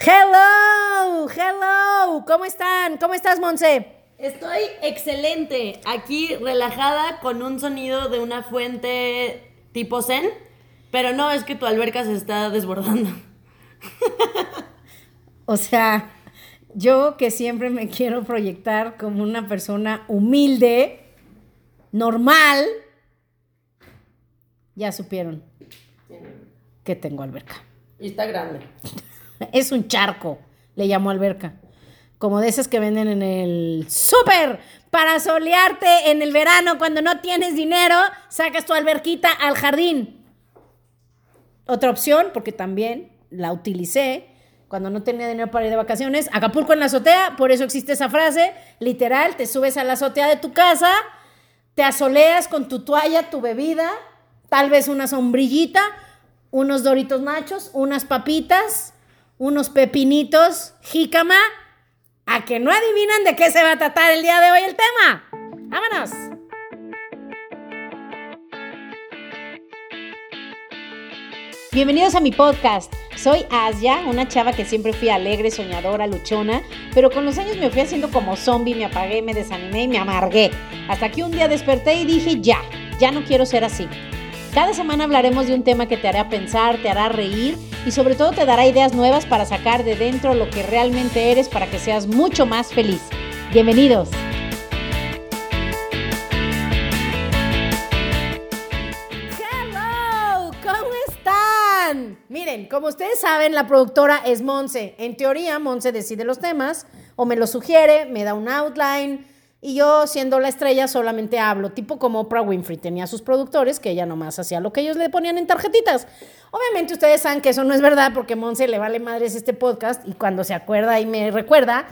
Hello, hello, ¿cómo están? ¿Cómo estás, Monse? Estoy excelente, aquí relajada con un sonido de una fuente tipo zen, pero no es que tu alberca se está desbordando. O sea, yo que siempre me quiero proyectar como una persona humilde, normal, ya supieron que tengo alberca. Y está grande. Es un charco, le llamo alberca. Como de esas que venden en el súper para solearte en el verano cuando no tienes dinero, sacas tu alberquita al jardín. Otra opción, porque también la utilicé cuando no tenía dinero para ir de vacaciones, Acapulco en la azotea, por eso existe esa frase, literal, te subes a la azotea de tu casa, te asoleas con tu toalla, tu bebida, tal vez una sombrillita, unos doritos nachos, unas papitas, unos pepinitos, jícama, a que no adivinan de qué se va a tratar el día de hoy el tema. ¡Vámonos! Bienvenidos a mi podcast. Soy Asia, una chava que siempre fui alegre, soñadora, luchona, pero con los años me fui haciendo como zombie, me apagué, me desanimé y me amargué. Hasta que un día desperté y dije, ya, ya no quiero ser así. Cada semana hablaremos de un tema que te hará pensar, te hará reír y sobre todo te dará ideas nuevas para sacar de dentro lo que realmente eres para que seas mucho más feliz. Bienvenidos. Hello, ¿cómo están? Miren, como ustedes saben, la productora es Monse. En teoría, Monse decide los temas o me los sugiere, me da un outline y yo, siendo la estrella, solamente hablo, tipo como Oprah Winfrey tenía sus productores, que ella nomás hacía lo que ellos le ponían en tarjetitas. Obviamente ustedes saben que eso no es verdad porque Monse le vale madres este podcast y cuando se acuerda y me recuerda.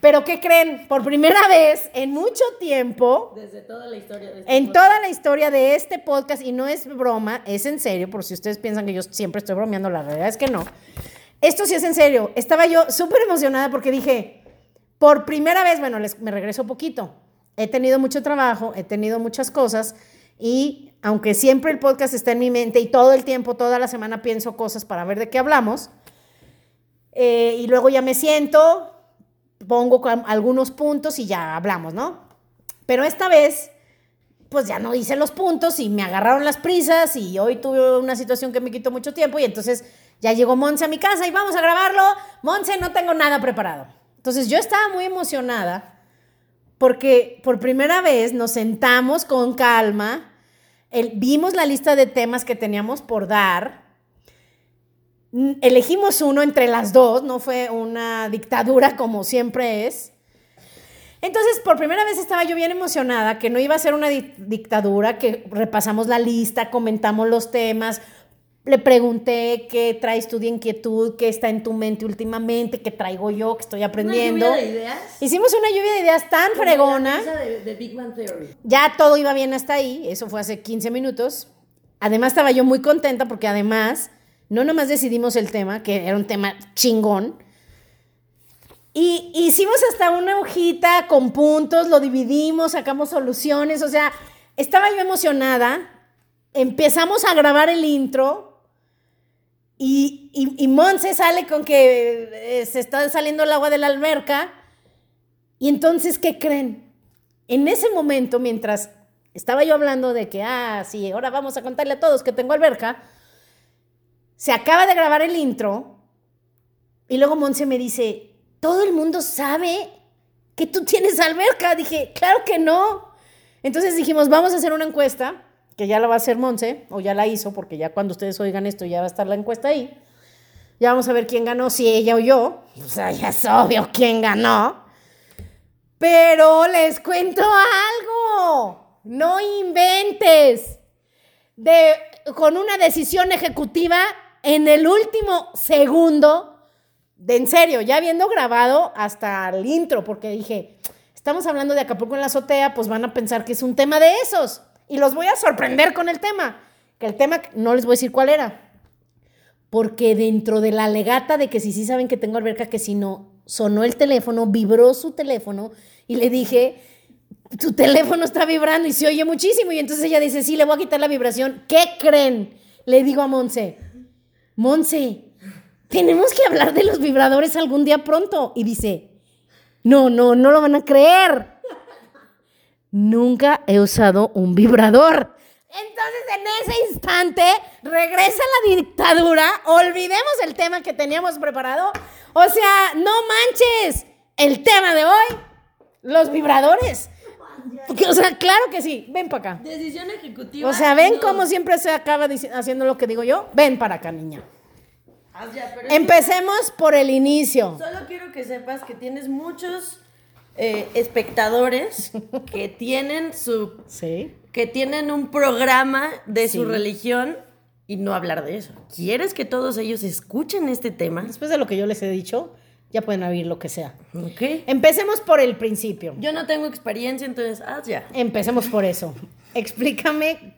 Pero ¿qué creen? Por primera vez en mucho tiempo, Desde toda la historia de este en podcast. toda la historia de este podcast, y no es broma, es en serio, por si ustedes piensan que yo siempre estoy bromeando, la realidad es que no. Esto sí es en serio. Estaba yo súper emocionada porque dije, por primera vez, bueno, les, me regreso poquito. He tenido mucho trabajo, he tenido muchas cosas y aunque siempre el podcast está en mi mente y todo el tiempo, toda la semana pienso cosas para ver de qué hablamos, eh, y luego ya me siento, pongo algunos puntos y ya hablamos, ¿no? Pero esta vez, pues ya no hice los puntos y me agarraron las prisas y hoy tuve una situación que me quitó mucho tiempo y entonces ya llegó Monse a mi casa y vamos a grabarlo. Monse, no tengo nada preparado. Entonces yo estaba muy emocionada porque por primera vez nos sentamos con calma, vimos la lista de temas que teníamos por dar, elegimos uno entre las dos, no fue una dictadura como siempre es. Entonces, por primera vez estaba yo bien emocionada, que no iba a ser una di- dictadura, que repasamos la lista, comentamos los temas, le pregunté qué traes tú de inquietud, qué está en tu mente últimamente, qué traigo yo, que estoy Una aprendiendo. lluvia de ideas. Hicimos una lluvia de ideas tan como fregona. la De, de Big Bang Theory. Ya todo iba bien hasta ahí, eso fue hace 15 minutos. Además estaba yo muy contenta porque además no nomás decidimos el tema, que era un tema chingón, y hicimos hasta una hojita con puntos, lo dividimos, sacamos soluciones, o sea, estaba yo emocionada, empezamos a grabar el intro y, y, y Monse sale con que eh, se está saliendo el agua de la alberca y entonces, ¿qué creen? En ese momento, mientras estaba yo hablando de que, ah, sí, ahora vamos a contarle a todos que tengo alberca, se acaba de grabar el intro y luego Monse me dice, todo el mundo sabe que tú tienes alberca. Dije, claro que no. Entonces dijimos, vamos a hacer una encuesta, que ya la va a hacer Monse, o ya la hizo, porque ya cuando ustedes oigan esto ya va a estar la encuesta ahí. Ya vamos a ver quién ganó, si ella o yo. O sea, ya es obvio quién ganó. Pero les cuento algo. No inventes. De, con una decisión ejecutiva en el último segundo, de en serio, ya habiendo grabado hasta el intro, porque dije, estamos hablando de Acapulco en la azotea, pues van a pensar que es un tema de esos. Y los voy a sorprender con el tema. Que el tema, no les voy a decir cuál era. Porque dentro de la legata de que si sí saben que tengo alberca, que si no, sonó el teléfono, vibró su teléfono y le dije, tu teléfono está vibrando y se oye muchísimo. Y entonces ella dice, sí, le voy a quitar la vibración. ¿Qué creen? Le digo a Monse, Monse, tenemos que hablar de los vibradores algún día pronto. Y dice, no, no, no lo van a creer. Nunca he usado un vibrador. Entonces, en ese instante, regresa la dictadura, olvidemos el tema que teníamos preparado. O sea, no manches, el tema de hoy, los vibradores. O sea, claro que sí, ven para acá. Decisión ejecutiva. O sea, ven no. cómo siempre se acaba haciendo lo que digo yo. Ven para acá, niña. Ah, ya, que Empecemos por el inicio. Solo quiero que sepas que tienes muchos eh, espectadores que tienen su Sí. que tienen un programa de su religión y no hablar de eso. ¿Quieres que todos ellos escuchen este tema? Después de lo que yo les he dicho, ya pueden oír lo que sea. Ok. Empecemos por el principio. Yo no tengo experiencia, entonces haz ya. Empecemos por eso. Explícame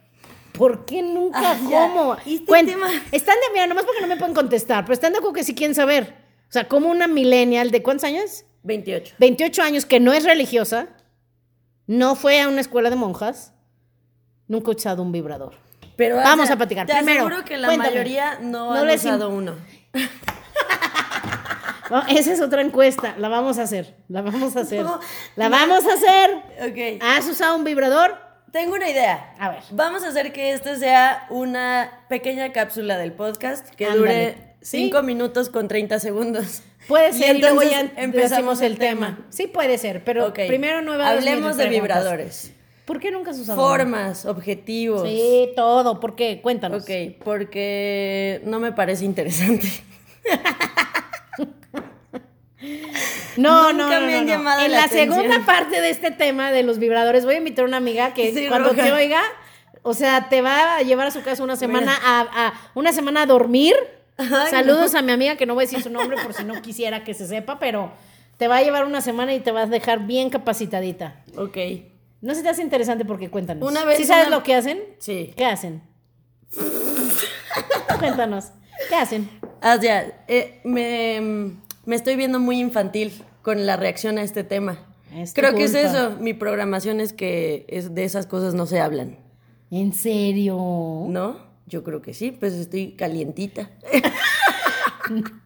por qué nunca, Ah, cómo. Este tema- Están de, mira, nomás porque no me pueden contestar, pero están de acuerdo que sí quieren saber. O sea, como una millennial de cuántos años? 28. 28 años que no es religiosa, no fue a una escuela de monjas, nunca ha usado un vibrador. Pero Vamos o sea, a platicar. Te Primero, aseguro que la cuéntame. mayoría no, No han usado uno. No, esa es otra encuesta, la vamos a hacer, la vamos a hacer. No, la no. vamos a hacer. Ok. ¿Has usado un vibrador? Tengo una idea. A ver. Vamos a hacer que este sea una pequeña cápsula del podcast que Ándale. dure Sí. 5 minutos con 30 segundos. Puede ser, y, luego ya empezamos el tema. tema. Sí puede ser, pero primero no evades Hablemos de vibradores. ¿Por qué nunca has usado? Formas, objetivos. Sí, todo. ¿Por qué? Cuéntanos. Ok, porque no me parece interesante. No, no, no, me han no. En la segunda parte de este tema de los vibradores, voy a invitar a una amiga que Sí, cuando roja. te oiga, o sea, te va a llevar a su casa una semana a, a- una semana a dormir. Ay, Saludos a mi amiga que no voy a decir su nombre por si no quisiera que se sepa, pero te va a llevar una semana y te va a dejar bien capacitadita. Ok, No se te hace interesante porque cuéntanos. Una vez ¿Sí sabes una- lo que hacen? sí. ¿Qué hacen? Cuéntanos. ¿Qué hacen? Ah, ya, eh, me, me estoy viendo muy infantil con la reacción a este tema. Es Creo que es eso. Mi programación es que es, de esas cosas no se hablan. ¿En serio? ¿No? Yo creo que sí, pues estoy calientita.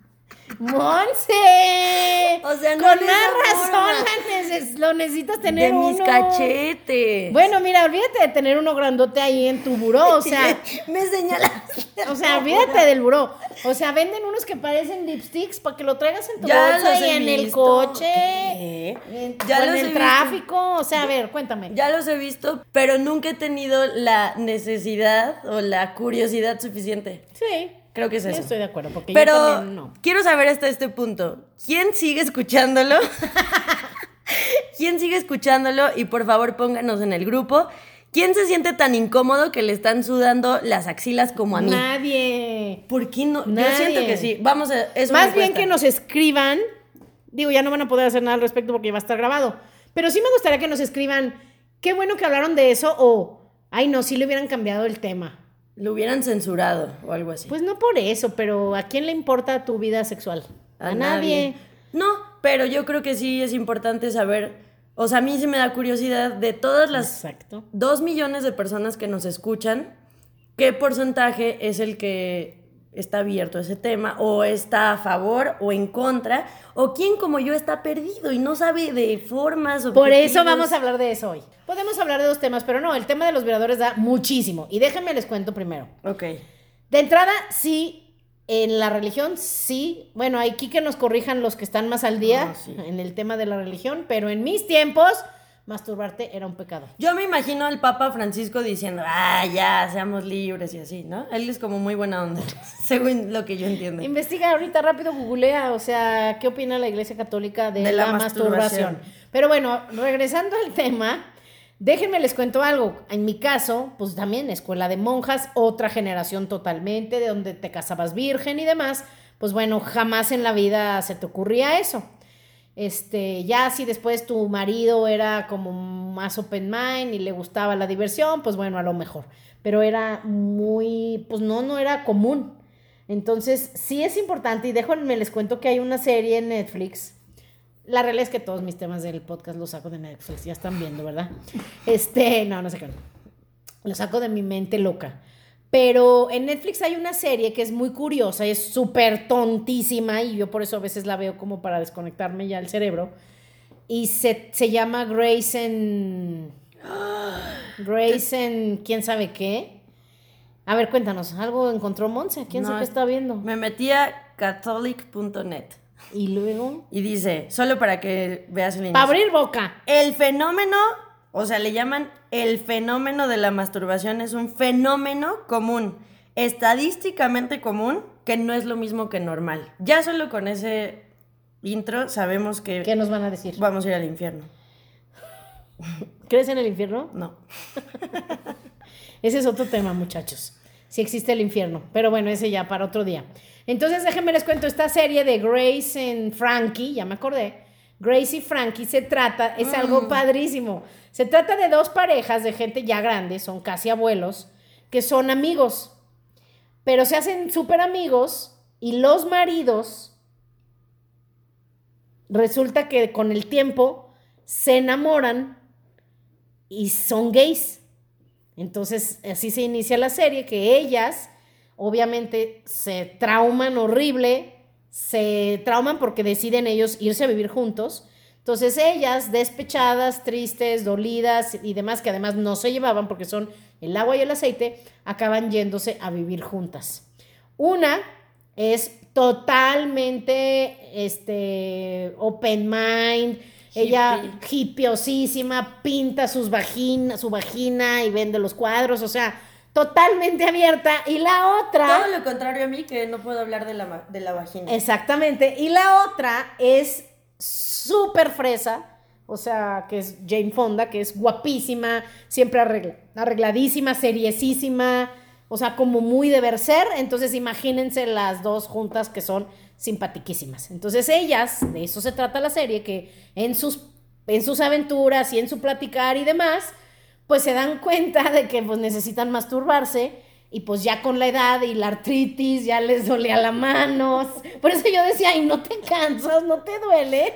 ¡Monse! O sea, no Con más razón neces- lo necesitas tener de mis uno. cachetes. Bueno, mira, olvídate de tener uno grandote ahí en tu buró, o sea, me señalaste. o sea, olvídate del buró. O sea, venden unos que parecen lipsticks para que lo traigas en tu Ya bolsa y en el coche, en, Ya en los el visto. tráfico, o sea, a ver, cuéntame. Ya los he visto, pero nunca he tenido la necesidad o la curiosidad suficiente. Sí. Creo que es yo eso. Estoy de acuerdo, porque Pero yo también no. quiero saber hasta este punto, ¿quién sigue escuchándolo? ¿Quién sigue escuchándolo? Y por favor pónganos en el grupo. ¿Quién se siente tan incómodo que le están sudando las axilas como a mí? Nadie. ¿Por qué no? Nadie. Yo siento que sí. Vamos a... Es Más bien que nos escriban. Digo, ya no van a poder hacer nada al respecto porque ya va a estar grabado. Pero sí me gustaría que nos escriban. Qué bueno que hablaron de eso o. Ay, no, sí le hubieran cambiado el tema. Lo hubieran censurado o algo así. Pues no por eso, pero ¿a quién le importa tu vida sexual? A, nadie. No, pero yo creo que sí es importante saber. O sea, a mí sí me da curiosidad de todas las Exacto. dos millones de personas que nos escuchan, ¿qué porcentaje es el que está abierto a ese tema? ¿O está a favor o en contra? ¿O quién como yo está perdido y no sabe de formas? Por eso vamos a hablar de eso hoy. Podemos hablar de dos temas, pero no, el tema de los vibradores da muchísimo. Y déjenme les cuento primero. Ok. De entrada, sí, en la religión, sí. Bueno, aquí que nos corrijan los que están más al día Ah, sí. en el tema de la religión, pero en mis tiempos, masturbarte era un pecado. Yo me imagino al Papa Francisco diciendo, ah, ya, seamos libres y así, ¿no? Él es como muy buena onda, según lo que yo entiendo. Investiga ahorita rápido, googlea, o sea, ¿qué opina la Iglesia Católica de, De la la, masturbación? masturbación. Pero bueno, regresando al tema, déjenme les cuento algo. En mi caso, pues también escuela de monjas, otra generación totalmente, de donde te casabas virgen y demás. Pues bueno, jamás en la vida se te ocurría eso. Este, ya si después tu marido era como más open mind y le gustaba la diversión, pues bueno, a lo mejor. Pero era muy, pues no, no era común. Entonces, sí es importante y déjenme les cuento que hay una serie en Netflix. La realidad es que todos mis temas del podcast los saco de Netflix, ya están viendo, ¿verdad? Este, no, no sé qué. Lo saco de mi mente loca. Pero en Netflix hay una serie que es muy curiosa, es súper tontísima y yo por eso a veces la veo como para desconectarme ya el cerebro. Y se, se llama Grace en... Grace en quién sabe qué. A ver, cuéntanos, ¿algo encontró Monse? ¿Quién No, sabe qué está viendo? Me metí a catholic.net Y luego... y dice, solo para que veas el Para abrir boca. El fenómeno, o sea, le llaman el fenómeno de la masturbación, es un fenómeno común, estadísticamente común, que no es lo mismo que normal. Ya solo con ese intro sabemos que ¿Qué nos van a decir? vamos a ir al infierno. ¿Crees en el infierno? No. Ese es otro tema, muchachos. Si existe el infierno. Pero bueno, ese ya para otro día. Entonces, déjenme les cuento esta serie de Grace and Frankie, ya me acordé. Grace y Frankie se trata, es algo padrísimo. Se trata de dos parejas de gente ya grande, son casi abuelos, que son amigos. Pero se hacen súper amigos y los maridos resulta que con el tiempo se enamoran y son gays. Entonces, así se inicia la serie, que ellas obviamente se trauman horrible, se trauman porque deciden ellos irse a vivir juntos. Entonces ellas, despechadas, tristes, dolidas y demás, que además no se llevaban porque son el agua y el aceite, acaban yéndose a vivir juntas. Una es totalmente este, open mind, ella hippiosísima, pinta sus vagina, su vagina y vende los cuadros, o sea, totalmente abierta. Y la otra... Todo lo contrario a mí, que no puedo hablar de la, de la vagina. Exactamente. Y la otra es súper fresa, o sea, que es Jane Fonda, que es guapísima, siempre arregla- arregladísima, seriesísima, o sea, como muy de ver ser. Entonces, imagínense las dos juntas que son simpatiquísimas. Entonces, ellas, de eso se trata la serie, que en sus, en sus aventuras y en su platicar y demás, pues se dan cuenta de que pues necesitan masturbarse y pues ya con la edad y la artritis ya les dolía la mano. Por eso yo decía, ay, no te cansas, no te duele.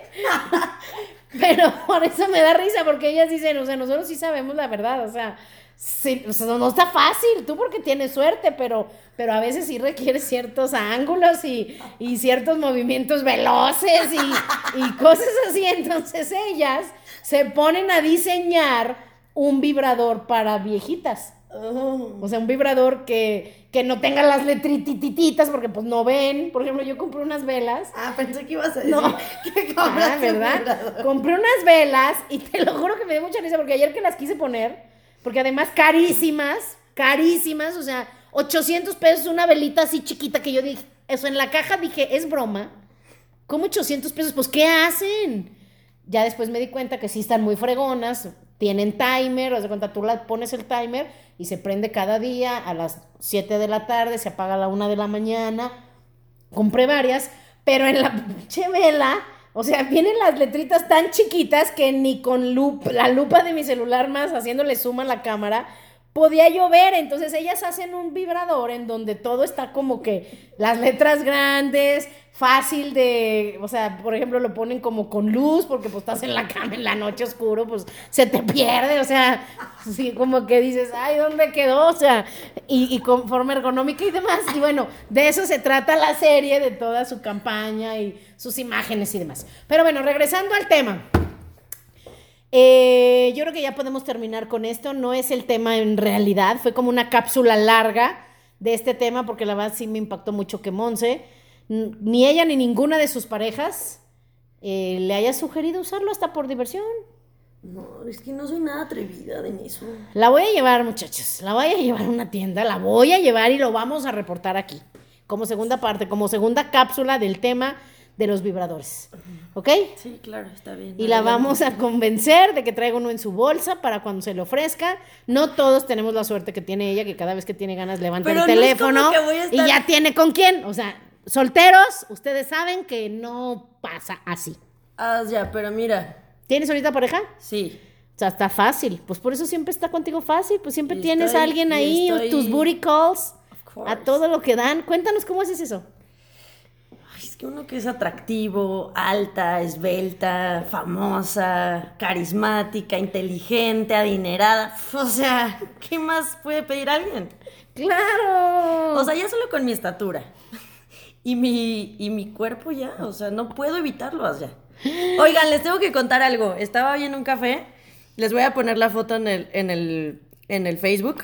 Pero por eso me da risa, porque ellas dicen, o sea, nosotros sí sabemos la verdad, o sea, sí, o sea, no está fácil, tú porque tienes suerte, pero, pero a veces sí requiere ciertos ángulos y, y ciertos movimientos veloces y, y cosas así. Entonces ellas se ponen a diseñar un vibrador para viejitas. Oh. O sea, un vibrador que, que no tenga las letritititas porque pues no ven. Por ejemplo, yo compré unas velas. Ah, pensé que ibas a decir No. que Ah, un ¿verdad? Compré unas velas y te lo juro que me dio mucha risa porque ayer que las quise poner, porque además carísimas, carísimas, o sea, 800 pesos una velita así chiquita que yo dije, eso en la caja dije, es broma. ¿Cómo 800 pesos? Pues, ¿qué hacen? Ya después me di cuenta que sí están muy fregonas, tienen timer, o de cuenta, tú pones el timer y se prende cada día a las 7 de la tarde, se apaga a la 1 de la mañana. Compré varias, pero en la pinche vela, o sea, vienen las letritas tan chiquitas que ni con la lupa de mi celular más haciéndole suma a la cámara podía yo ver. Entonces ellas hacen un vibrador en donde todo está como que las letras grandes, fácil de, o sea, por ejemplo, lo ponen como con luz porque pues estás en la cama en la noche oscuro, pues se te pierde, o sea, sí, como que dices, ay, ¿dónde quedó? O sea, y, y con forma ergonómica y demás. Y bueno, de eso se trata la serie, de toda su campaña y sus imágenes y demás. Pero bueno, regresando al tema. Eh, yo creo que ya podemos terminar con esto. No es el tema en realidad, fue como una cápsula larga de este tema porque la verdad sí me impactó mucho que Monse, ni ella ni ninguna de sus parejas eh, le haya sugerido usarlo hasta por diversión. No, es que no soy nada atrevida en eso. La voy a llevar, muchachos, la voy a llevar a una tienda, la voy a llevar y lo vamos a reportar aquí, como segunda parte, como segunda cápsula del tema de los vibradores. ¿Ok? Sí, claro, está bien. Y la vamos a convencer de que traiga uno en su bolsa para cuando se le ofrezca. No todos tenemos la suerte que tiene ella, que cada vez que tiene ganas levanta Pero el no es teléfono como que voy a y ya tiene con quién. O sea, solteros, ustedes saben que no pasa así. Ah, ya, pero mira, ¿Tienes ahorita pareja? sí. O sea, está fácil. Pues por eso siempre está contigo fácil. Pues siempre Y tienes estoy- a alguien ahí, estoy- tus booty calls, Of course. a todo lo que dan. Cuéntanos cómo haces eso. Ay, es que uno que es atractivo, alta, esbelta, famosa, carismática, inteligente, adinerada. O sea, ¿qué más puede pedir alguien? Claro. O sea, ya solo con mi estatura. Y mi, y mi cuerpo ya, o sea, no puedo evitarlo ya. Oigan, les tengo que contar algo. Estaba hoy en un café, les voy a poner la foto en el, en el, en el Facebook.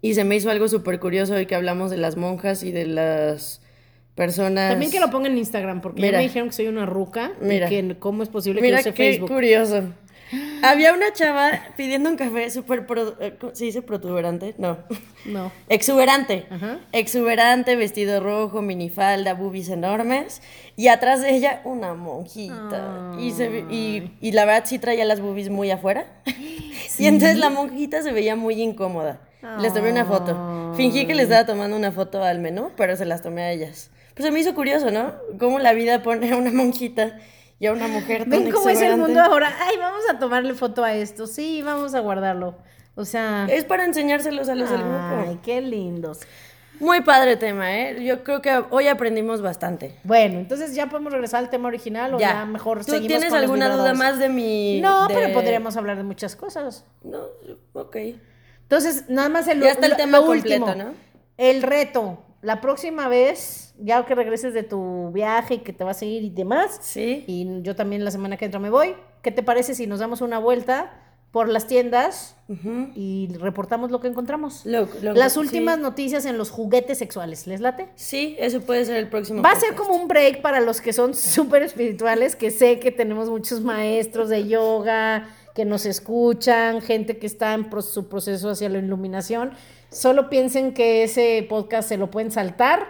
Y se me hizo algo súper curioso hoy que hablamos de las monjas y de las personas. También que lo pongan en Instagram, porque ya Mira. me dijeron que soy una ruca. Mira. Y que cómo es posible que Mira use qué Facebook. curioso. Había una chava pidiendo un café súper. eh, ¿cómo ¿Se dice protuberante? No. No. Exuberante. Ajá. Exuberante, vestido rojo, minifalda, boobies enormes. Y atrás de ella, una monjita. Y, se, y, y la verdad sí traía las boobies muy afuera. Y entonces la monjita se veía muy incómoda. Les tomé una foto. Fingí que les estaba tomando una foto al menú, pero se las tomé a ellas. Pues se me hizo curioso, ¿no? Cómo la vida pone a una monjita y a una mujer tan Ven cómo es el mundo ahora. Ay, vamos a tomarle foto a esto. Sí, vamos a guardarlo. O sea. Es para enseñárselos a los del grupo. Ay, qué lindos. Muy padre tema, ¿eh? Yo creo que hoy aprendimos bastante. Bueno, entonces ya podemos regresar al tema original o ya, mejor ¿Tú seguimos tienes con los alguna duda vibradores? más de mi...? No, de- pero podríamos hablar de muchas cosas. No, ok. Entonces, nada más el, Ya está el lo- tema lo completo, último. ¿no? El reto. La próxima vez, ya que regreses de tu viaje y que te vas a ir y demás, Sí. y yo también la semana que entra me voy, ¿qué te parece si nos damos una vuelta por las tiendas Ujú. y reportamos lo que encontramos? Lo- lo- las sí. últimas noticias en los juguetes sexuales, ¿les late? Sí, eso puede ser el próximo Va a ser como un break para los que son súper espirituales, que sé que tenemos muchos maestros de yoga que nos escuchan, gente que está en su proceso hacia la iluminación. Solo piensen que ese podcast se lo pueden saltar,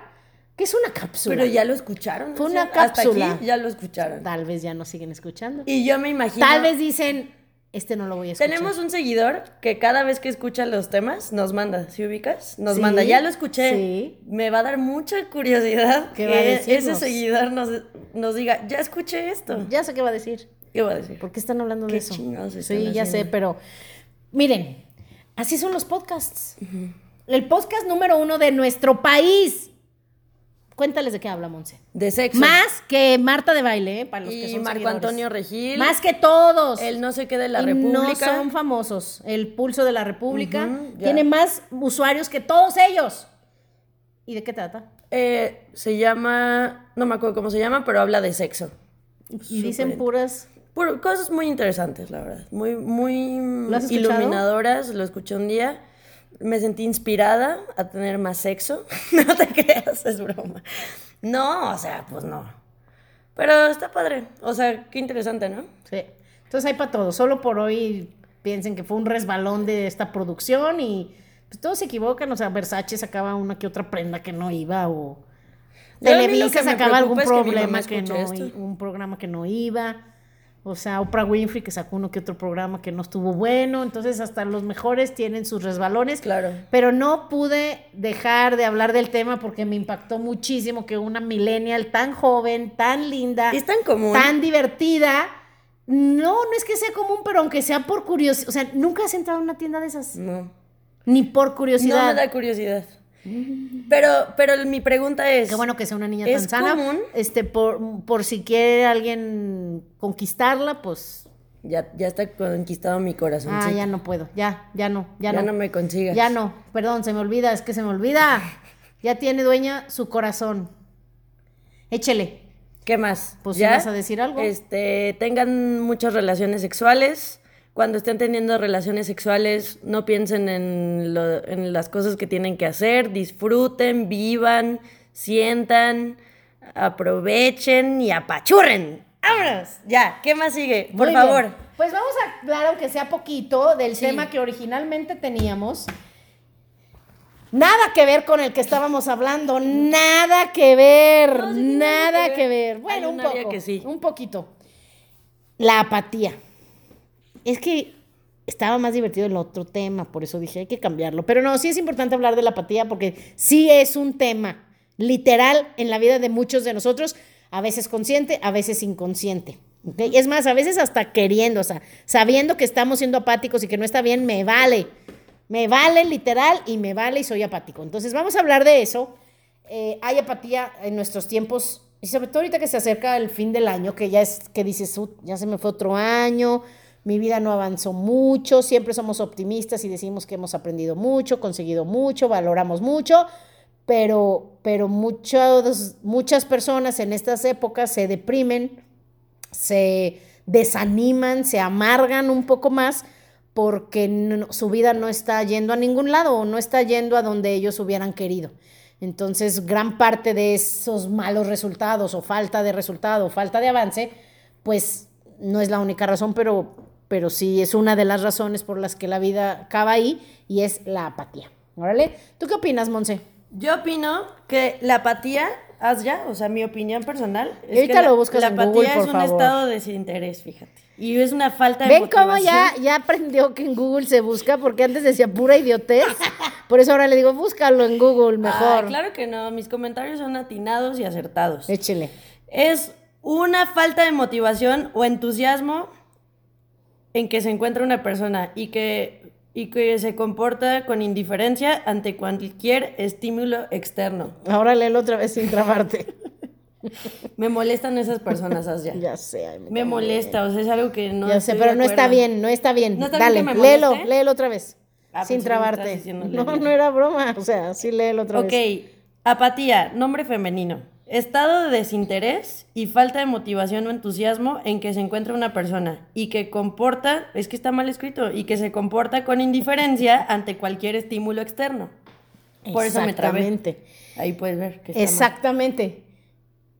que es una cápsula. Pero ya lo escucharon. Fue una sea, hasta cápsula. aquí ya lo escucharon. Tal vez ya nos siguen escuchando. Y yo me imagino... Tal vez dicen, este no lo voy a escuchar. Tenemos un seguidor que cada vez que escucha los temas nos manda, ¿sí ubicas? Nos Sí, manda, ya lo escuché. sí. Me va a dar mucha curiosidad ¿Qué que va ese seguidor nos, nos diga, ya escuché esto. Ya sé qué va a decir. ¿Qué va a decir? ¿Por qué están hablando ¿Qué de eso? están Sí, ya sé, pero miren, así son los podcasts. El podcast número uno de nuestro país. Cuéntales de qué habla, Monse. De sexo. Más que Marta de baile, ¿eh? para los que y son Marco seguidores. Antonio Regil. Más que todos. El no sé qué de la Y República. No son famosos. El pulso de la República tiene más usuarios que todos ellos. ¿Y de qué trata? Eh, se llama, no me acuerdo cómo se llama, pero habla de sexo. Y dicen puras. Cosas muy interesantes, la verdad. Muy, muy iluminadoras. Lo escuché un día. Me sentí inspirada a tener más sexo. no te creas, es broma. No, o sea, pues no. Pero está padre. O sea, qué interesante, ¿no? Sí. Entonces hay para todo. Solo por hoy piensen que fue un resbalón de esta producción y pues todos se equivocan. O sea, Versace sacaba una que otra prenda que no iba o Televisa sacaba algún es que problema que, no, esto. un programa que no iba. O sea, Oprah Winfrey que sacó uno que otro programa que no estuvo bueno. Entonces hasta los mejores tienen sus resbalones. Claro. Pero no pude dejar de hablar del tema porque me impactó muchísimo que una millennial tan joven, tan linda, Es tan común. tan divertida. No, no es que sea común, pero aunque sea por curiosidad. O sea, nunca has entrado a una tienda de esas. No. Ni por No curiosidad. me da curiosidad. Pero, pero mi pregunta es. Qué bueno que sea una niña ¿Es tan sana. común? Este, por, por si quiere alguien conquistarla, pues. Ya, ya está conquistado mi corazón. Ah, ya no puedo. Ya, ya no, ya, Ya, no. no. me consigas. Ya no. Perdón, se me olvida, es que se me olvida. Ya tiene dueña su corazón. Échele. ¿Qué más? Pues, ¿Ya? ¿ibas a decir algo? Este, tengan muchas relaciones sexuales. Cuando estén teniendo relaciones sexuales, no piensen en, lo- en las cosas que tienen que hacer. Disfruten, vivan, sientan, aprovechen y apachurren. ¡Vámonos! Ya, ¿qué más sigue? Por Muy favor. bien. Pues vamos a hablar, aunque sea poquito, del Sí. tema que originalmente teníamos. Nada que ver con el que estábamos hablando, nada que ver, No, sí tiene nada que que ver. Bueno, Hay un poco, que sí. un poquito. La apatía. Es que estaba más divertido el otro tema, por eso dije hay que cambiarlo. Pero no, sí es importante hablar de la apatía porque sí es un tema literal en la vida de muchos de nosotros, a veces consciente, a veces inconsciente. ¿ok? Es más, a veces hasta queriendo, o sea, sabiendo que estamos siendo apáticos y que no está bien, me vale. Me vale literal y me vale y soy apático. Entonces vamos a hablar de eso. Eh, hay apatía en nuestros tiempos y sobre todo ahorita que se acerca el fin del año, que ya es que dices, "Ut, ya se me fue otro año, mi vida no avanzó mucho, siempre somos optimistas y decimos que hemos aprendido mucho, conseguido mucho, valoramos mucho, pero, pero muchas personas en estas épocas se deprimen, se desaniman, se amargan un poco más porque su vida no está yendo a ningún lado o no está yendo a donde ellos hubieran querido. Entonces, gran parte de esos malos resultados o falta de resultado o falta de avance, pues no es la única razón, pero, pero sí es una de las razones por las que la vida acaba ahí y es la apatía. Órale, ¿tú qué opinas, Monse? Yo opino que la apatía, haz ya, o sea, mi opinión personal. Es ahorita que lo buscas la, en apatía Google, por es un favor. estado de desinterés, fíjate. Y es una falta de ¿Ven motivación. cómo ya, ya aprendió que en Google se busca? Porque antes decía pura idiotez. Por eso ahora le digo, búscalo en Google mejor. Ah, claro que no, mis comentarios son atinados y acertados. Échele. Es una falta de motivación o entusiasmo en que se encuentra una persona y que, y que se comporta con indiferencia ante cualquier estímulo externo. Ahora léelo otra vez sin trabarte. Me molestan esas personas, Asya. ya sé. ay, Me molesta, o sea, es algo que no. ya sé, pero no está bien, no está bien. ¿No está bien Dale, léelo, léelo otra vez. Ah, sin trabarte. No, no era broma. O sea, sí léelo otra Ok, vez. apatía, nombre femenino. Estado de desinterés y falta de motivación o entusiasmo en que se encuentra una persona y que comporta, es que está mal escrito, y que se comporta con indiferencia ante cualquier estímulo externo. Por eso me trabé. Ahí puedes ver que está mal. Exactamente.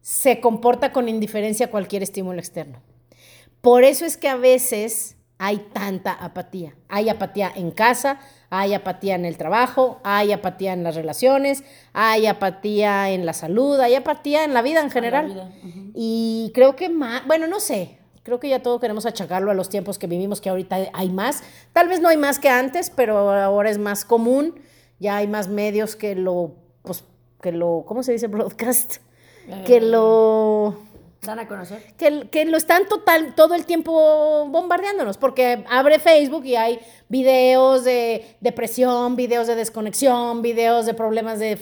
Se comporta con indiferencia a cualquier estímulo externo. Por eso es que a veces hay tanta apatía. Hay apatía en casa, hay apatía en el trabajo, hay apatía en las relaciones, hay apatía en la salud, hay apatía en la vida en general. vida. Y creo que más, bueno, no sé, creo que ya todo queremos achacarlo a los tiempos que vivimos, que ahorita hay más. Tal vez no hay más que antes, pero ahora es más común. Ya hay más medios que lo, pues, que lo, ¿cómo se dice? Broadcast. Que Eh. lo ¿Dan a conocer? que, que lo están total, todo el tiempo bombardeándonos, porque abre Facebook y hay videos de depresión, videos de desconexión, videos de problemas de,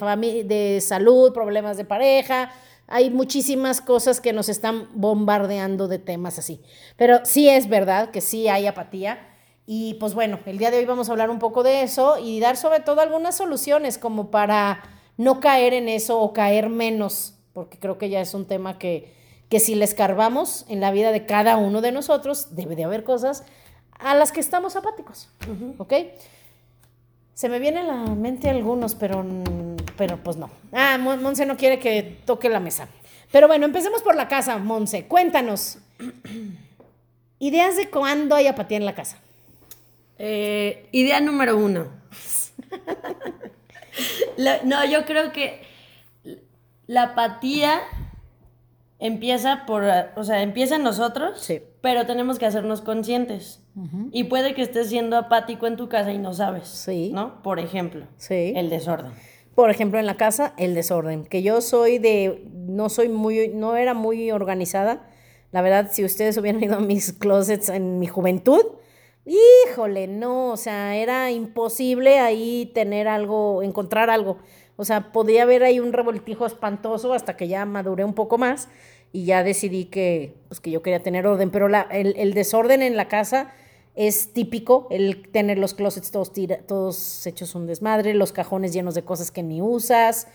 de salud, problemas de pareja. Hay muchísimas cosas que nos están bombardeando de temas así. Pero sí es verdad que sí hay apatía. Y pues bueno, el día de hoy vamos a hablar un poco de eso y dar sobre todo algunas soluciones como para no caer en eso o caer menos, porque creo que ya es un tema que, que si le escarbamos en la vida de cada uno de nosotros, debe de haber cosas a las que estamos apáticos. ¿Ok? Se me vienen a la mente algunos, pero, pero pues no. Ah, Mon- Monse no quiere que toque la mesa. Pero bueno, empecemos por la casa, Monse. Cuéntanos. Ideas de cuándo hay apatía en la casa. Eh, idea número uno. La- no, yo creo que la apatía empieza por, o sea, empieza en nosotros, Sí. pero tenemos que hacernos conscientes. Y puede que estés siendo apático en tu casa y no sabes. Sí. ¿No? Por ejemplo, Sí. el desorden. Por ejemplo, en la casa, el desorden. Que yo soy de, no soy muy, no era muy organizada. La verdad, si ustedes hubieran ido a mis closets en mi juventud, híjole, no, o sea, era imposible ahí tener algo, encontrar algo. O sea, podía haber ahí un revoltijo espantoso hasta que ya maduré un poco más y ya decidí que, pues, que yo quería tener orden. Pero la, el, el desorden en la casa es típico, el tener los closets todos, tira- todos hechos un desmadre, los cajones llenos de cosas que ni usas,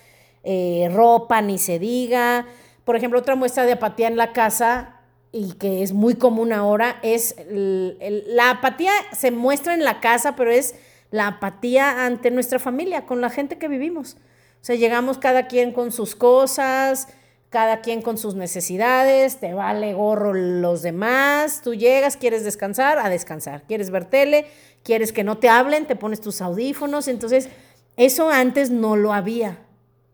eh, ropa ni se diga. Por ejemplo, otra muestra de apatía en la casa y que es muy común ahora es el- la apatía se muestra en la casa, pero es la apatía ante nuestra familia, con la gente que vivimos. O sea, llegamos cada quien con sus cosas, cada quien con sus necesidades, te vale gorro los demás, tú llegas, quieres descansar, a descansar, quieres ver tele, quieres que no te hablen, te pones tus audífonos, entonces eso antes no lo había.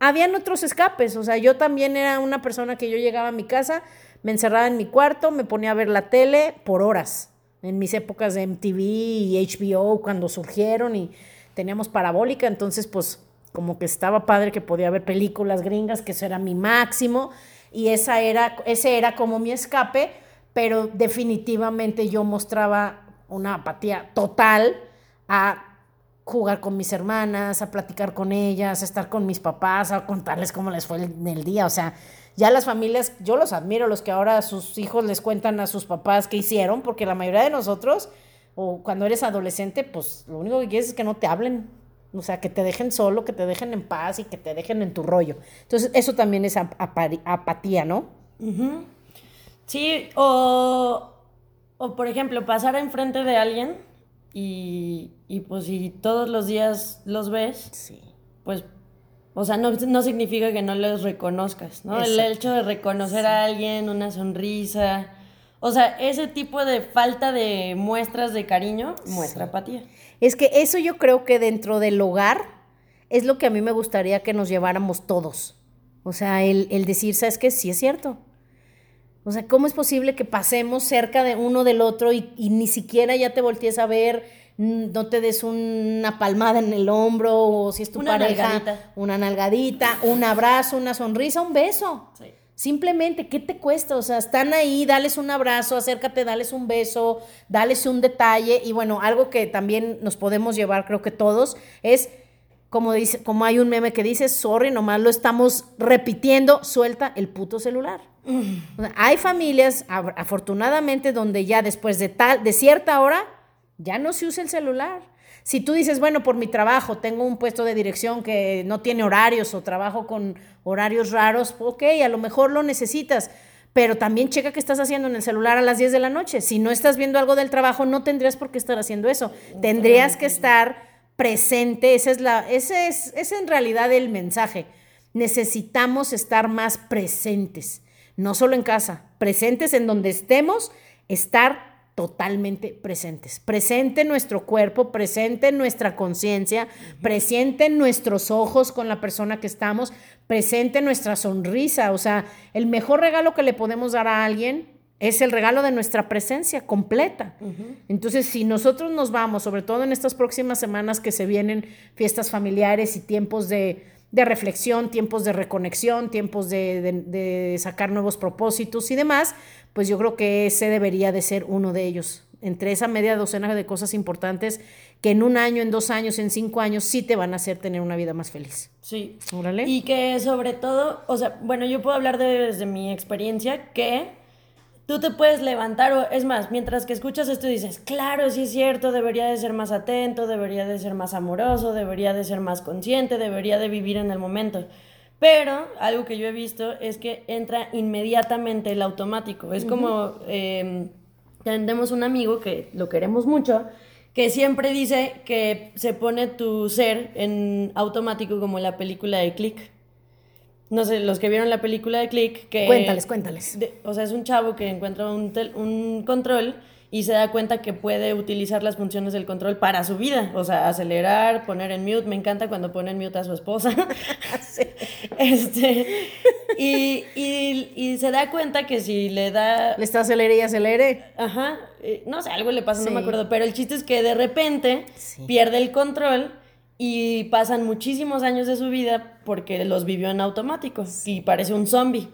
Habían otros escapes, o sea, yo también era una persona que yo llegaba a mi casa, me encerraba en mi cuarto, me ponía a ver la tele por horas, en mis épocas de MTV y HBO cuando surgieron y teníamos parabólica, entonces pues como que estaba padre que podía ver películas gringas, que eso era mi máximo, y esa era, ese era como mi escape, pero definitivamente yo mostraba una apatía total a jugar con mis hermanas, a platicar con ellas, a estar con mis papás, a contarles cómo les fue el, el día, o sea, Ya las familias, yo los admiro, los que ahora a sus hijos les cuentan a sus papás qué hicieron, porque la mayoría de nosotros, o cuando eres adolescente, pues lo único que quieres es que no te hablen. O sea, que te dejen solo, que te dejen en paz y que te dejen en tu rollo. Entonces, eso también es apatía, ¿no? Sí, o, o por ejemplo, pasar enfrente de alguien y, y pues si todos los días los ves, sí. pues o sea, no, no, significa que no los reconozcas, ¿no? El hecho de reconocer a alguien, una sonrisa. O sea, ese tipo de falta de muestras de cariño muestra apatía. Es que eso yo creo que dentro del hogar es lo que a mí me gustaría que nos lleváramos todos. O sea, el, el decir, ¿sabes qué? Sí es cierto. O sea, ¿cómo es posible que pasemos cerca de uno del otro y, y ni siquiera ya te voltees a ver? no te des una palmada en el hombro o si es tu una pareja, una nalgadita, un abrazo, una sonrisa, un beso. Simplemente, ¿qué te cuesta? O sea, están ahí, dales un abrazo, acércate, dales un beso, dales un detalle. Y bueno, algo que también nos podemos llevar, creo que todos, es como dice, como hay un meme que dice, sorry, nomás lo estamos repitiendo, suelta el puto celular. Mm. hay familias, afortunadamente, donde ya después de tal, de cierta hora, ya no se usa el celular. Si tú dices, bueno, por mi trabajo tengo un puesto de dirección que no tiene horarios o trabajo con horarios raros, ok, a lo mejor lo necesitas, pero también checa qué estás haciendo en el celular a las 10 de la noche. Si no estás viendo algo del trabajo, no tendrías por qué estar haciendo eso. Tendrías que estar presente, ese es, la, ese es, en realidad el mensaje. Necesitamos estar más presentes, no solo en casa, presentes en donde estemos, estar totalmente presentes. Presente nuestro cuerpo, presente nuestra conciencia, presente nuestros ojos con la persona que estamos, presente nuestra sonrisa. O sea, el mejor regalo que le podemos dar a alguien es el regalo de nuestra presencia completa. Entonces, si nosotros nos vamos, sobre todo en estas próximas semanas que se vienen fiestas familiares y tiempos de, reflexión, tiempos de reconexión, tiempos de sacar nuevos propósitos y demás, pues yo creo que ese debería de ser uno de ellos. Entre esa media docena de cosas importantes que en un año, en dos años, en cinco años sí te van a hacer tener una vida más feliz. Sí. Y que sobre todo, o sea, bueno, yo puedo hablar desde mi experiencia que tú te puedes levantar, o es más, mientras que escuchas esto dices, claro, sí es cierto, debería de ser más atento, debería de ser más amoroso, debería de ser más consciente, debería de vivir en el momento. Pero algo que yo he visto es que entra inmediatamente el automático. Es como, eh, tenemos un amigo que lo queremos mucho, que siempre dice que se pone tu ser en automático como la película de Click. No sé, los que vieron la película de Click, que... Cuéntales, cuéntales. o sea, es un chavo que encuentra un, un control y se da cuenta que puede utilizar las funciones del control para su vida, o sea, acelerar, poner en mute, me encanta cuando pone en mute a su esposa. este, y, y, se da cuenta que si le da... Le está acelere y acelere. Ajá, eh, no sé, algo le pasa, no me acuerdo, pero el chiste es que de repente pierde el control y pasan muchísimos años de su vida porque los vivió en automático y parece un zombie.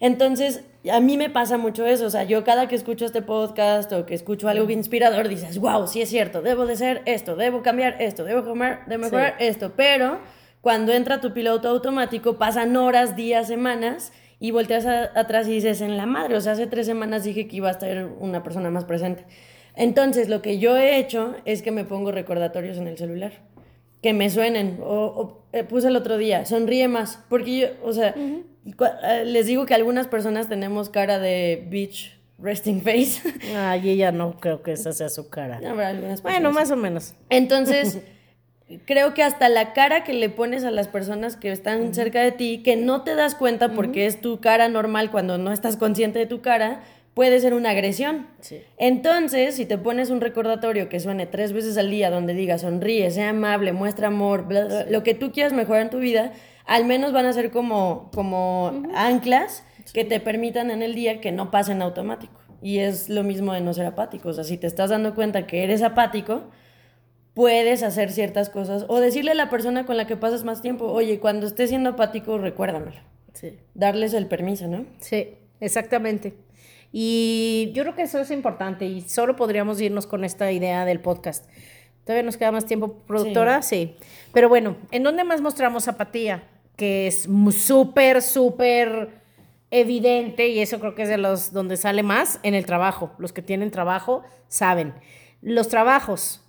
Entonces, a mí me pasa mucho eso, o sea, yo cada que escucho este podcast o que escucho algo inspirador, dices, wow, sí es cierto, debo de ser esto, debo cambiar esto, debo comer, de mejorar esto, pero cuando entra tu piloto automático pasan horas, días, semanas y volteas atrás y dices, en la madre, o sea, hace tres semanas dije que iba a estar una persona más presente. Entonces, lo que yo he hecho es que me pongo recordatorios en el celular que me suenen. O, eh, puse el otro día, sonríe más. Porque yo, o sea, les digo que algunas personas tenemos cara de bitch resting face. Ay, ella no creo que esa sea su cara. bueno, más o menos. Entonces, creo que hasta la cara que le pones a las personas que están cerca de ti, que no te das cuenta porque es tu cara normal cuando no estás consciente de tu cara, puede ser una agresión. Entonces, si te pones un recordatorio que suene tres veces al día donde diga sonríe, sea amable, muestra amor, lo que tú quieras mejorar en tu vida, al menos van a ser como, como anclas que te permitan en el día que no pasen automático. Y es lo mismo de no ser apático. O sea, si te estás dando cuenta que eres apático, puedes hacer ciertas cosas o decirle a la persona con la que pasas más tiempo, oye, cuando estés siendo apático, recuérdamelo. Sí. Darles el permiso, ¿no? Sí, exactamente. Y yo creo que eso es importante y solo podríamos irnos con esta idea del podcast. Todavía nos queda más tiempo, productora, sí. Pero bueno, ¿en dónde más mostramos apatía? Que es súper, súper evidente, y eso creo que es de los donde sale más, en el trabajo. Los que tienen trabajo saben. Los trabajos,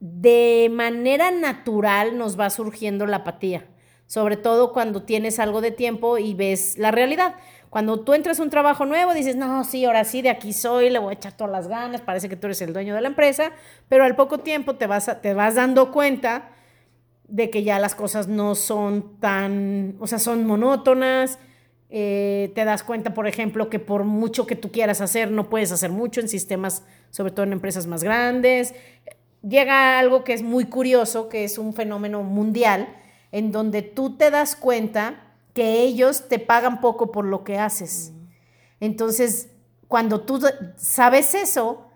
de manera natural nos va surgiendo la apatía, sobre todo cuando tienes algo de tiempo y ves la realidad. Cuando tú entras a un trabajo nuevo, dices, no, sí, ahora sí, de aquí soy, le voy a echar todas las ganas, parece que tú eres el dueño de la empresa, pero al poco tiempo te vas, te vas dando cuenta de que ya las cosas no son tan, o sea, son monótonas. Eh, te das cuenta, por ejemplo, que por mucho que tú quieras hacer, no puedes hacer mucho en sistemas, sobre todo en empresas más grandes. Llega algo que es muy curioso, que es un fenómeno mundial, en donde tú te das cuenta que ellos te pagan poco por lo que haces. Entonces, cuando tú sabes eso,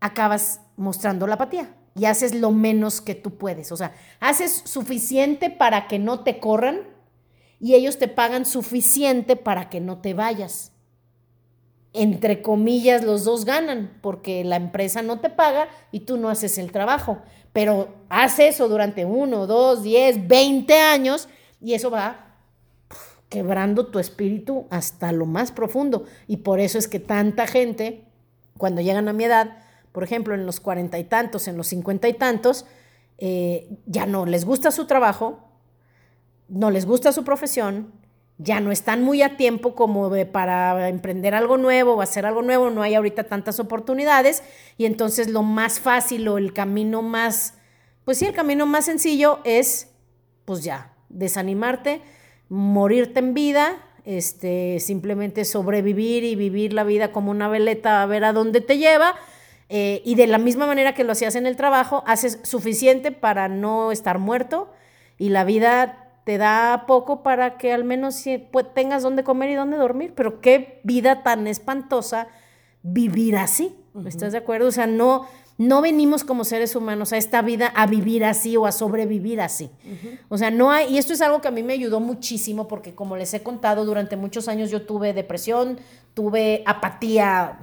acabas mostrando la apatía y haces lo menos que tú puedes. O sea, haces suficiente para que no te corran y ellos te pagan suficiente para que no te vayas. Entre comillas, los dos ganan porque la empresa no te paga y tú no haces el trabajo. Pero haz eso durante uno, dos, diez, veinte años y eso va quebrando tu espíritu hasta lo más profundo. Y por eso es que tanta gente, cuando llegan a mi edad, por ejemplo, en los cuarenta y tantos, en los cincuenta y tantos, eh, ya no les gusta su trabajo, no les gusta su profesión, ya no están muy a tiempo como para emprender algo nuevo o hacer algo nuevo, no hay ahorita tantas oportunidades y entonces lo más fácil o el camino más, pues sí, el camino más sencillo es, pues ya, desanimarte, morirte en vida, este, simplemente sobrevivir y vivir la vida como una veleta a ver a dónde te lleva. Eh, y de la misma manera que lo hacías en el trabajo, haces suficiente para no estar muerto y la vida te da poco para que al menos tengas dónde comer y dónde dormir. Pero qué vida tan espantosa vivir así. ¿Estás de acuerdo? O sea, no, no venimos como seres humanos a esta vida a vivir así o a sobrevivir así. O sea, no hay, y esto es algo que a mí me ayudó muchísimo porque como les he contado, durante muchos años yo tuve depresión, tuve apatía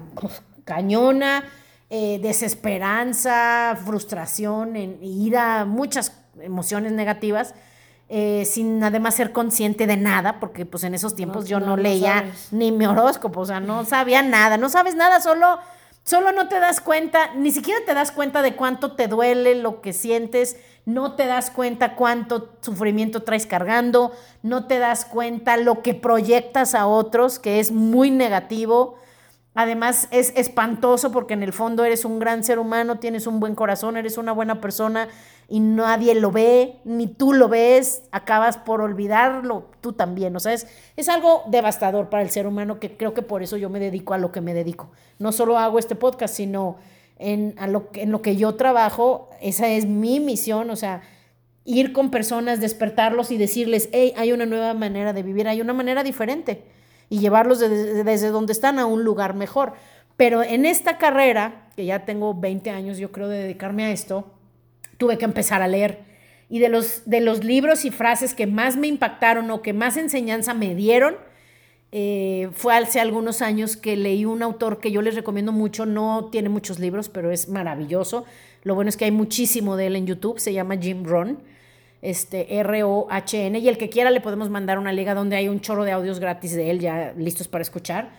cañona, eh, desesperanza, frustración, ira, muchas emociones negativas. Eh, sin además ser consciente de nada, porque pues en esos tiempos yo no, leía ni mi horóscopo, o sea, no sabía nada, no sabes nada, solo Solo no te das cuenta, ni siquiera te das cuenta de cuánto te duele lo que sientes, no te das cuenta cuánto sufrimiento traes cargando, no te das cuenta lo que proyectas a otros, que es muy negativo. Además es espantoso porque en el fondo eres un gran ser humano, tienes un buen corazón, eres una buena persona y nadie lo ve, ni tú lo ves, acabas por olvidarlo tú también. O sea, es, es algo devastador para el ser humano que creo que por eso yo me dedico a lo que me dedico. No solo hago este podcast, sino en, lo, en lo que yo trabajo, esa es mi misión, o sea, ir con personas, despertarlos y decirles, hey, hay una nueva manera de vivir, hay una manera diferente y llevarlos desde donde están a un lugar mejor. Pero en esta carrera, que ya tengo 20 años yo creo de dedicarme a esto, tuve que empezar a leer. Y de los, de los libros y frases que más me impactaron o que más enseñanza me dieron, eh, fue hace algunos años que leí un autor que yo les recomiendo mucho, no tiene muchos libros, pero es maravilloso. Lo bueno es que hay muchísimo de él en YouTube, se llama Jim Rohn este, R-O-H-N, y el que quiera le podemos mandar una liga donde hay un chorro de audios gratis de él, ya listos para escuchar.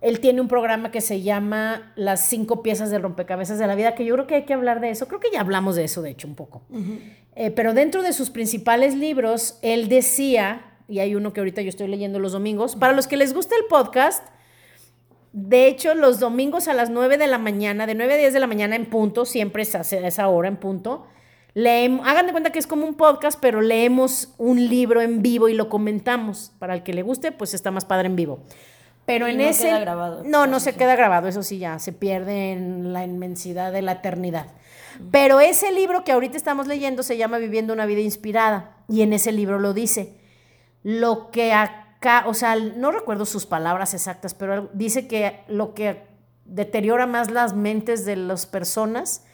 Él tiene un programa que se llama Las cinco piezas del rompecabezas de la vida, que yo creo que hay que hablar de eso. Creo que ya hablamos de eso, de hecho, un poco. Eh, pero dentro de sus principales libros, él decía, y hay uno que ahorita yo estoy leyendo los domingos, para los que les gusta el podcast, de hecho, los domingos a las 9 de la mañana, de 9 a 10 de la mañana en punto, siempre es a esa hora en punto, Leemos, hagan de cuenta que es como un podcast, pero leemos un libro en vivo y lo comentamos. Para el que le guste, pues está más padre en vivo. Pero en no ese. Queda grabado. No, no se queda grabado, eso sí, ya se pierde en la inmensidad de la eternidad. Pero ese libro que ahorita estamos leyendo se llama Viviendo una vida inspirada. Y en ese libro lo dice. Lo que acá, o sea, no recuerdo sus palabras exactas, pero dice que lo que deteriora más las mentes de las personas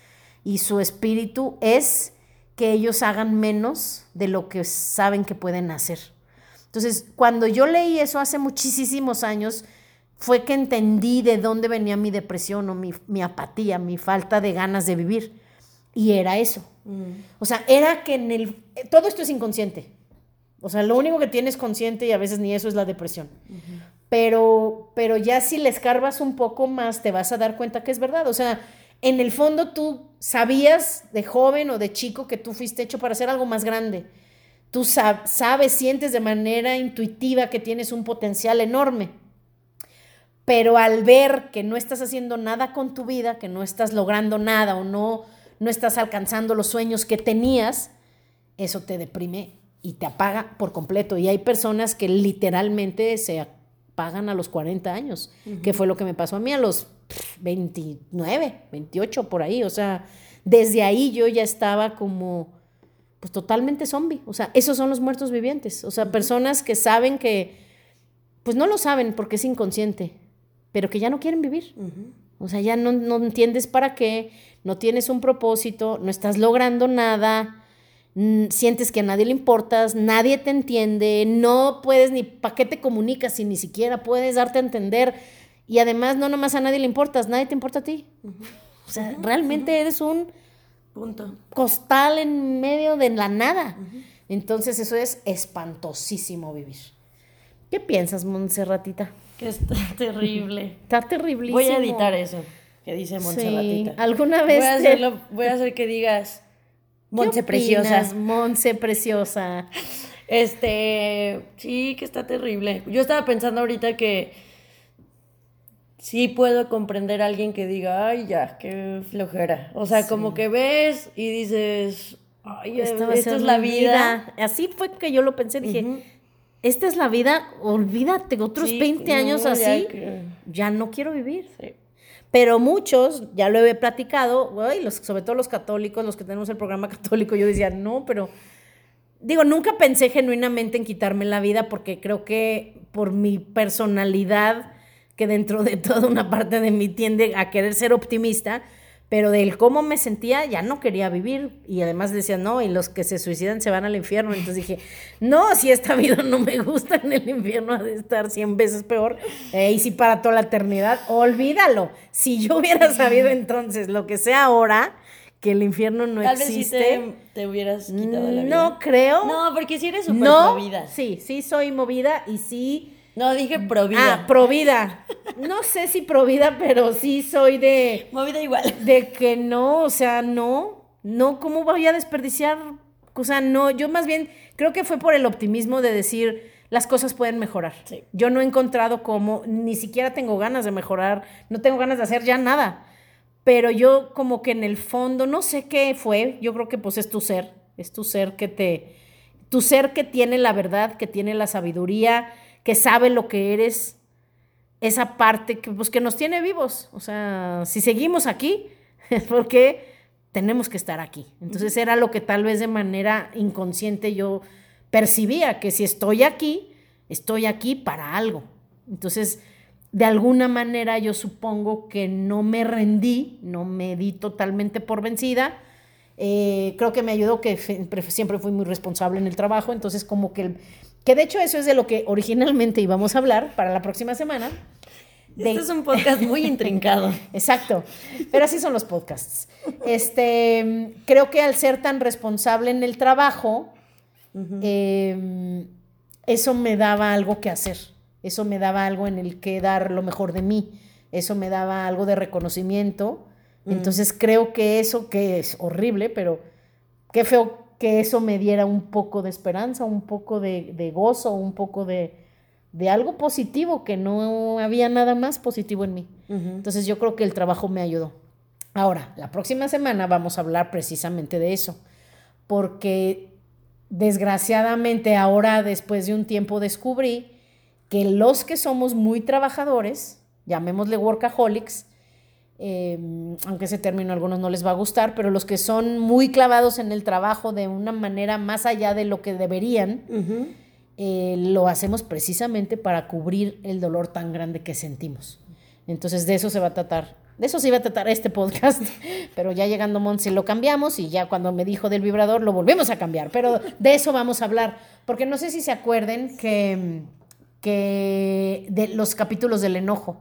y su espíritu es que ellos hagan menos de lo que saben que pueden hacer. Entonces, cuando yo leí eso hace muchísimos años, fue que entendí de dónde venía mi depresión o mi, apatía, mi falta de ganas de vivir. Y era eso. Mm. O sea, era que en el... Todo esto es inconsciente. O sea, lo único que tienes consciente y a veces ni eso es la depresión. pero, pero ya si le escarbas un poco más, te vas a dar cuenta que es verdad. O sea, en el fondo tú sabías de joven o de chico que tú fuiste hecho para hacer algo más grande. Tú sabes, sientes de manera intuitiva que tienes un potencial enorme. Pero al ver que no estás haciendo nada con tu vida, que no estás logrando nada o no, no estás alcanzando los sueños que tenías, eso te deprime y te apaga por completo. Y hay personas que literalmente se apagan a los 40 años, que fue lo que me pasó a mí a los 29, 28 por ahí. O sea, desde ahí yo ya estaba como, pues totalmente zombie. O sea, esos son los muertos vivientes. O sea, personas que saben que, pues no lo saben porque es inconsciente, pero que ya no quieren vivir. O sea, ya no, no entiendes para qué, no tienes un propósito, no estás logrando nada sientes que a nadie le importas, nadie te entiende, no puedes ni para qué te comunicas si ni siquiera puedes darte a entender y además no nomás a nadie le importas, nadie te importa a ti. O sea, realmente eres un punto costal en medio de la nada. Entonces eso es espantosísimo vivir. ¿Qué piensas, Montserratita? Que está terrible. Está terriblísimo. Voy a editar eso que dice Montserratita. ¿Alguna vez? voy a hacer que digas Monse preciosa. Monse preciosa. Este, sí, que está terrible. Yo estaba pensando ahorita que sí puedo comprender a alguien que diga, ay, ya, qué flojera. O sea, como que ves y dices, ay, esta, es la vida. Así fue que yo lo pensé, dije, esta es la vida, olvídate, otros 20 años así, ya, no quiero vivir. Pero muchos, ya lo he platicado, sobre todo los católicos, los que tenemos el programa católico, yo decía, no, pero digo, nunca pensé genuinamente en quitarme la vida porque creo que por mi personalidad, que dentro de toda una parte de mí tiende a querer ser optimista, pero del cómo me sentía ya no quería vivir y además decía, no, y los que se suicidan se van al infierno. Entonces dije, no, si esta vida no me gusta, en el infierno ha de estar 100 veces peor. Eh, y si para toda la eternidad, olvídalo. Si yo hubiera sabido entonces lo que sé ahora, que el infierno no existe. Vez sí te, hubieras quitado la vida. No creo. No, porque si eres súper no, movida. Sí, sí soy movida y sí no, dije provida. Ah, provida. No sé si provida, pero sí soy de. Movida igual. De que no, o sea, no. No, ¿cómo voy a desperdiciar? O sea, no, yo más bien creo que fue por el optimismo de decir las cosas pueden mejorar. Yo no he encontrado cómo, ni siquiera tengo ganas de mejorar, no tengo ganas de hacer ya nada. Pero yo como que en el fondo, no sé qué fue, yo creo que pues es tu ser, es tu ser que te, tu ser que tiene la verdad, que tiene la sabiduría, que sabe lo que eres, esa parte que, pues, que nos tiene vivos. O sea, si seguimos aquí, es porque tenemos que estar aquí. Entonces era lo que tal vez de manera inconsciente yo percibía, que si estoy aquí, estoy aquí para algo. Entonces, de alguna manera yo supongo que no me rendí, no me di totalmente por vencida. Eh, creo que me ayudó que siempre fui muy responsable en el trabajo, entonces como que el, que de hecho eso es de lo que originalmente íbamos a hablar para la próxima semana. Este es un podcast muy intrincado. Exacto, pero así son los podcasts. Este, creo que al ser tan responsable en el trabajo, em, eso me daba algo que hacer, eso me daba algo en el que dar lo mejor de mí, eso me daba algo de reconocimiento. Entonces creo que eso, que es horrible, pero qué feo que eso me diera un poco de esperanza, un poco de, gozo, un poco de, algo positivo, que no había nada más positivo en mí. Entonces yo creo que el trabajo me ayudó. Ahora, la próxima semana vamos a hablar precisamente de eso, porque desgraciadamente ahora, después de un tiempo, descubrí que los que somos muy trabajadores, llamémosle workaholics, Em, aunque ese término a algunos no les va a gustar, pero los que son muy clavados en el trabajo de una manera más allá de lo que deberían, eh, lo hacemos precisamente para cubrir el dolor tan grande que sentimos. Entonces de eso se va a tratar. De eso se iba a tratar este podcast, pero ya llegando Monse lo cambiamos y ya cuando me dijo del vibrador lo volvemos a cambiar, pero de eso vamos a hablar, porque no sé si se acuerden que, que de los capítulos del enojo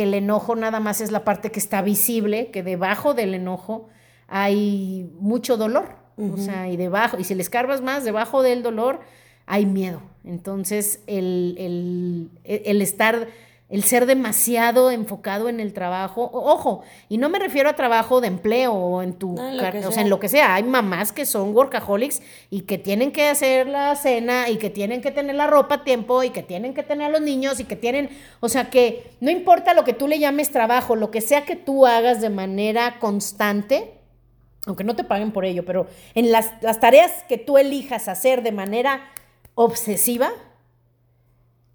que el enojo nada más es la parte que está visible, que debajo del enojo hay mucho dolor. O sea, y debajo, y si le escarbas más, debajo del dolor hay miedo. Entonces, el, el, el estar el ser demasiado enfocado en el trabajo. Ojo, y no me refiero a trabajo de empleo o en tu, o sea, en lo que sea. Hay mamás que son workaholics y que tienen que hacer la cena y que tienen que tener la ropa a tiempo y que tienen que tener a los niños y que tienen, o sea, que no importa lo que tú le llames trabajo, lo que sea que tú hagas de manera constante, aunque no te paguen por ello, pero en las, las tareas que tú elijas hacer de manera obsesiva,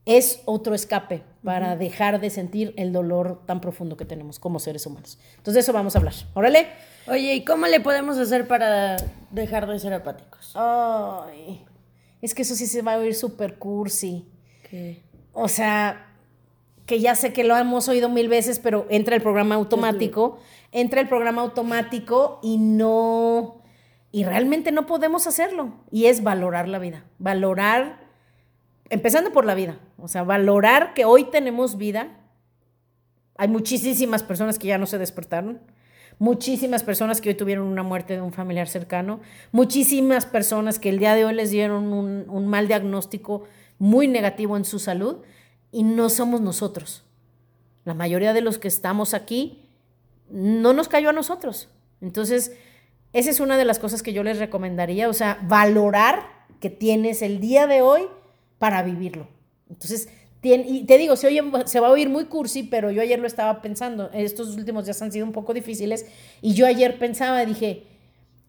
es otro escape para dejar de sentir el dolor tan profundo que tenemos como seres humanos. Entonces de eso vamos a hablar. Órale. Oye, ¿y cómo le podemos hacer para dejar de ser apáticos? Ay, es que eso sí se va a oír súper cursi. ¿Qué? O sea, que ya sé que lo hemos oído mil veces, pero entra el programa automático, entra el programa automático y no, y realmente no podemos hacerlo. Y es valorar la vida, valorar empezando por la vida, o sea, valorar que hoy tenemos vida. Hay muchísimas personas que ya no se despertaron, muchísimas personas que hoy tuvieron una muerte de un familiar cercano, muchísimas personas que el día de hoy les dieron un, mal diagnóstico muy negativo en su salud y no somos nosotros. La mayoría de los que estamos aquí no nos cayó a nosotros. Entonces, esa es una de las cosas que yo les recomendaría, o sea, valorar que tienes el día de hoy para vivirlo. Entonces, y te digo, se, oye, se va a oír muy cursi, pero yo ayer lo estaba pensando, estos últimos días han sido un poco difíciles, y yo ayer pensaba, dije,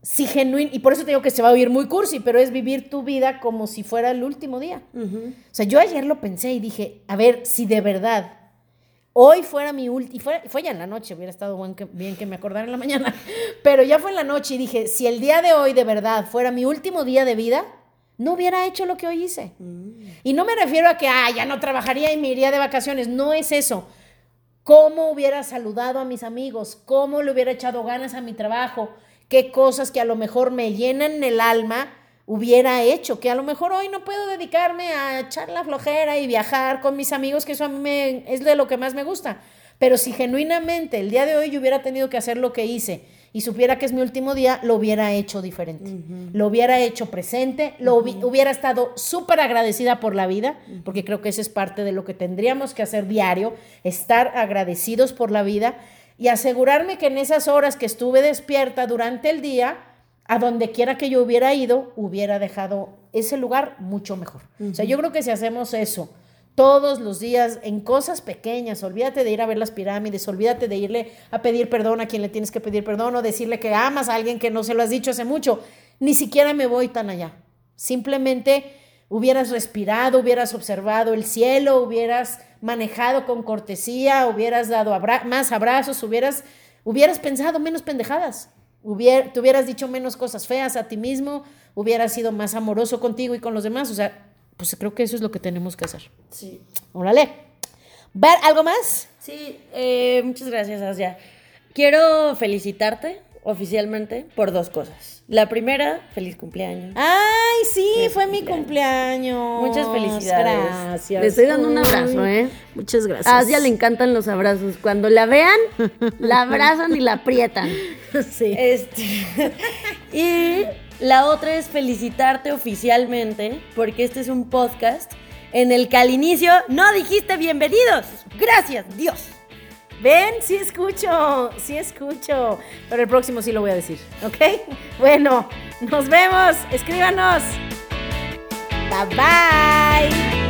si genuino, y por eso te digo que se va a oír muy cursi, pero es vivir tu vida como si fuera el último día. O sea, yo ayer lo pensé y dije, a ver, si de verdad hoy fuera mi último, y fue, fue ya en la noche, hubiera estado bien que me acordara en la mañana, pero ya fue en la noche y dije, si el día de hoy de verdad fuera mi último día de vida, no hubiera hecho lo que hoy hice. Y no me refiero a que, ah, ya no trabajaría y me iría de vacaciones, no es eso. ¿Cómo hubiera saludado a mis amigos? ¿Cómo le hubiera echado ganas a mi trabajo? ¿Qué cosas que a lo mejor me llenan el alma hubiera hecho? Que a lo mejor hoy no puedo dedicarme a echar la flojera y viajar con mis amigos, que eso a mí es de lo que más me gusta. Pero si genuinamente el día de hoy yo hubiera tenido que hacer lo que hice, y supiera que es mi último día, lo hubiera hecho diferente. Lo hubiera hecho presente, lo hubiera estado súper agradecida por la vida, porque creo que eso es parte de lo que tendríamos que hacer diario, estar agradecidos por la vida y asegurarme que en esas horas que estuve despierta durante el día, a donde quiera que yo hubiera ido, hubiera dejado ese lugar mucho mejor. O sea, yo creo que si hacemos eso, todos los días en cosas pequeñas. Olvídate de ir a ver las pirámides, olvídate de irle a pedir perdón a quien le tienes que pedir perdón o decirle que amas a alguien que no se lo has dicho hace mucho. Ni siquiera me voy tan allá. Simplemente hubieras respirado, hubieras observado el cielo, hubieras manejado con cortesía, hubieras dado más abrazos, hubieras, hubieras pensado menos pendejadas, te hubieras dicho menos cosas feas a ti mismo, hubieras sido más amoroso contigo y con los demás. O sea, pues creo que eso es lo que tenemos que hacer. Sí. Órale. ¿Ver algo más? Sí, eh, muchas gracias, Asia. Quiero felicitarte oficialmente por dos cosas. La primera, feliz cumpleaños. Ay, sí, fue mi cumpleaños. Muchas felicidades. Gracias. Le estoy dando un abrazo, ¿eh? Muchas gracias. A Asia le encantan los abrazos. Cuando la vean, la abrazan y la aprietan. Sí. Este, y la otra es felicitarte oficialmente porque este es un podcast en el que al inicio no dijiste bienvenidos. Gracias, Dios. Ven, sí escucho, sí escucho. Pero el próximo sí lo voy a decir, ¿ok? Bueno, nos vemos. Escríbanos. Bye bye.